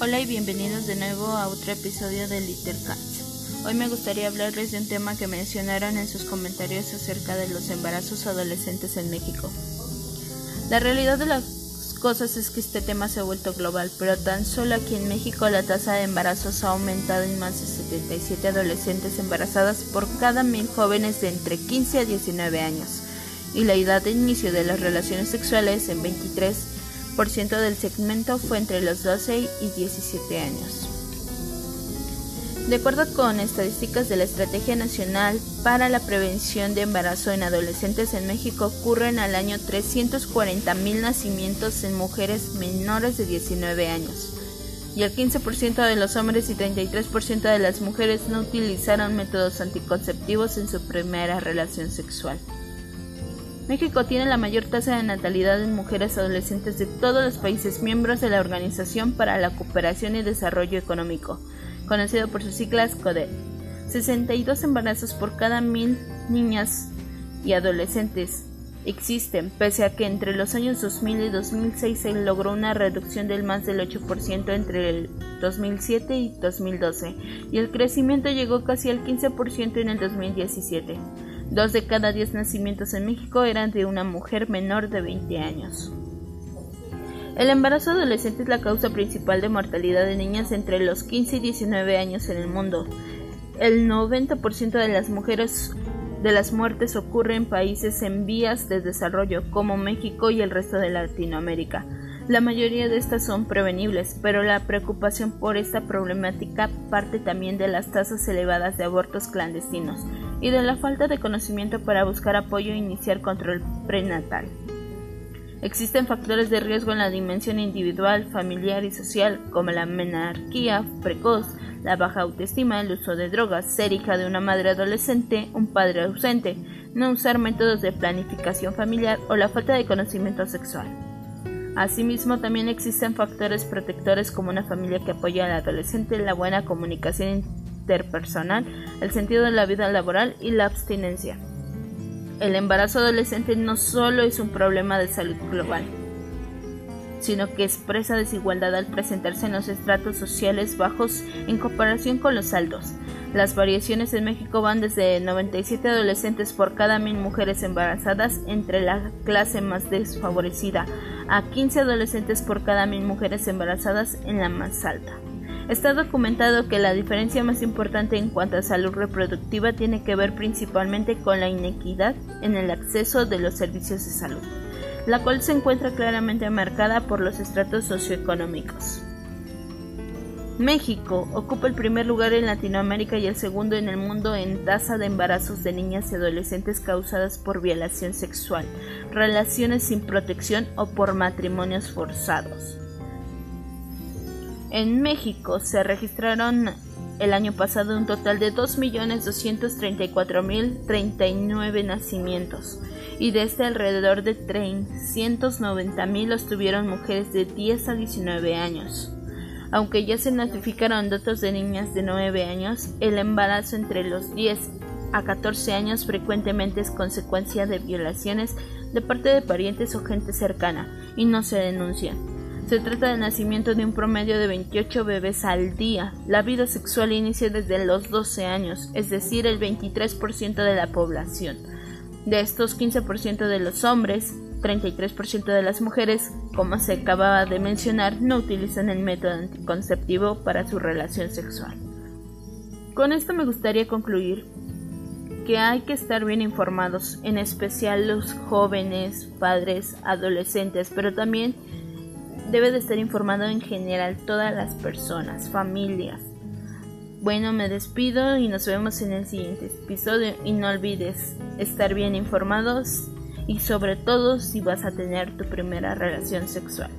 Hola y bienvenidos de nuevo a otro episodio de Littercats. Hoy me gustaría hablarles de un tema que mencionaron en sus comentarios acerca de los embarazos adolescentes en México. La realidad de las cosas es que este tema se ha vuelto global, pero tan solo aquí en México la tasa de embarazos ha aumentado en más de 77 adolescentes embarazadas por cada mil jóvenes de entre 15 a 19 años, y la edad de inicio de las relaciones sexuales en 23 del segmento fue entre los 12 y 17 años. De acuerdo con estadísticas de la Estrategia Nacional para la Prevención de Embarazo en Adolescentes en México, ocurren al año 340.000 nacimientos en mujeres menores de 19 años, y el 15% de los hombres y 33% de las mujeres no utilizaron métodos anticonceptivos en su primera relación sexual. México tiene la mayor tasa de natalidad en mujeres adolescentes de todos los países miembros de la Organización para la Cooperación y Desarrollo Económico, conocido por sus siglas CODE. 62 embarazos por cada mil niñas y adolescentes existen, pese a que entre los años 2000 y 2006 se logró una reducción del más del 8% entre el 2007 y 2012, y el crecimiento llegó casi al 15% en el 2017. Dos de cada diez nacimientos en México eran de una mujer menor de 20 años. El embarazo adolescente es la causa principal de mortalidad de niñas entre los 15 y 19 años en el mundo. El 90% de las mujeres de las muertes ocurre en países en vías de desarrollo como México y el resto de Latinoamérica. La mayoría de estas son prevenibles, pero la preocupación por esta problemática parte también de las tasas elevadas de abortos clandestinos y de la falta de conocimiento para buscar apoyo e iniciar control prenatal. Existen factores de riesgo en la dimensión individual, familiar y social, como la menarquía precoz, la baja autoestima, el uso de drogas, ser hija de una madre adolescente, un padre ausente, no usar métodos de planificación familiar o la falta de conocimiento sexual. Asimismo, también existen factores protectores como una familia que apoya al adolescente, la buena comunicación interpersonal, el sentido de la vida laboral y la abstinencia. El embarazo adolescente no solo es un problema de salud global, sino que expresa desigualdad al presentarse en los estratos sociales bajos en comparación con los altos. Las variaciones en México van desde 97 adolescentes por cada mil mujeres embarazadas entre la clase más desfavorecida a 15 adolescentes por cada mil mujeres embarazadas en la más alta. Está documentado que la diferencia más importante en cuanto a salud reproductiva tiene que ver principalmente con la inequidad en el acceso de los servicios de salud, la cual se encuentra claramente marcada por los estratos socioeconómicos. México ocupa el primer lugar en Latinoamérica y el segundo en el mundo en tasa de embarazos de niñas y adolescentes causadas por violación sexual, relaciones sin protección o por matrimonios forzados. En México se registraron el año pasado un total de 2.234.039 nacimientos y de este alrededor de 390.000 los tuvieron mujeres de 10 a 19 años. Aunque ya se notificaron datos de niñas de 9 años, el embarazo entre los 10 a 14 años frecuentemente es consecuencia de violaciones de parte de parientes o gente cercana y no se denuncian. Se trata del nacimiento de un promedio de 28 bebés al día. La vida sexual inicia desde los 12 años, es decir, el 23% de la población. De estos 15% de los hombres, 33% de las mujeres, como se acababa de mencionar, no utilizan el método anticonceptivo para su relación sexual. Con esto me gustaría concluir que hay que estar bien informados, en especial los jóvenes, padres, adolescentes, pero también debe de estar informado en general todas las personas, familias. Bueno, me despido y nos vemos en el siguiente episodio y no olvides estar bien informados y sobre todo si vas a tener tu primera relación sexual.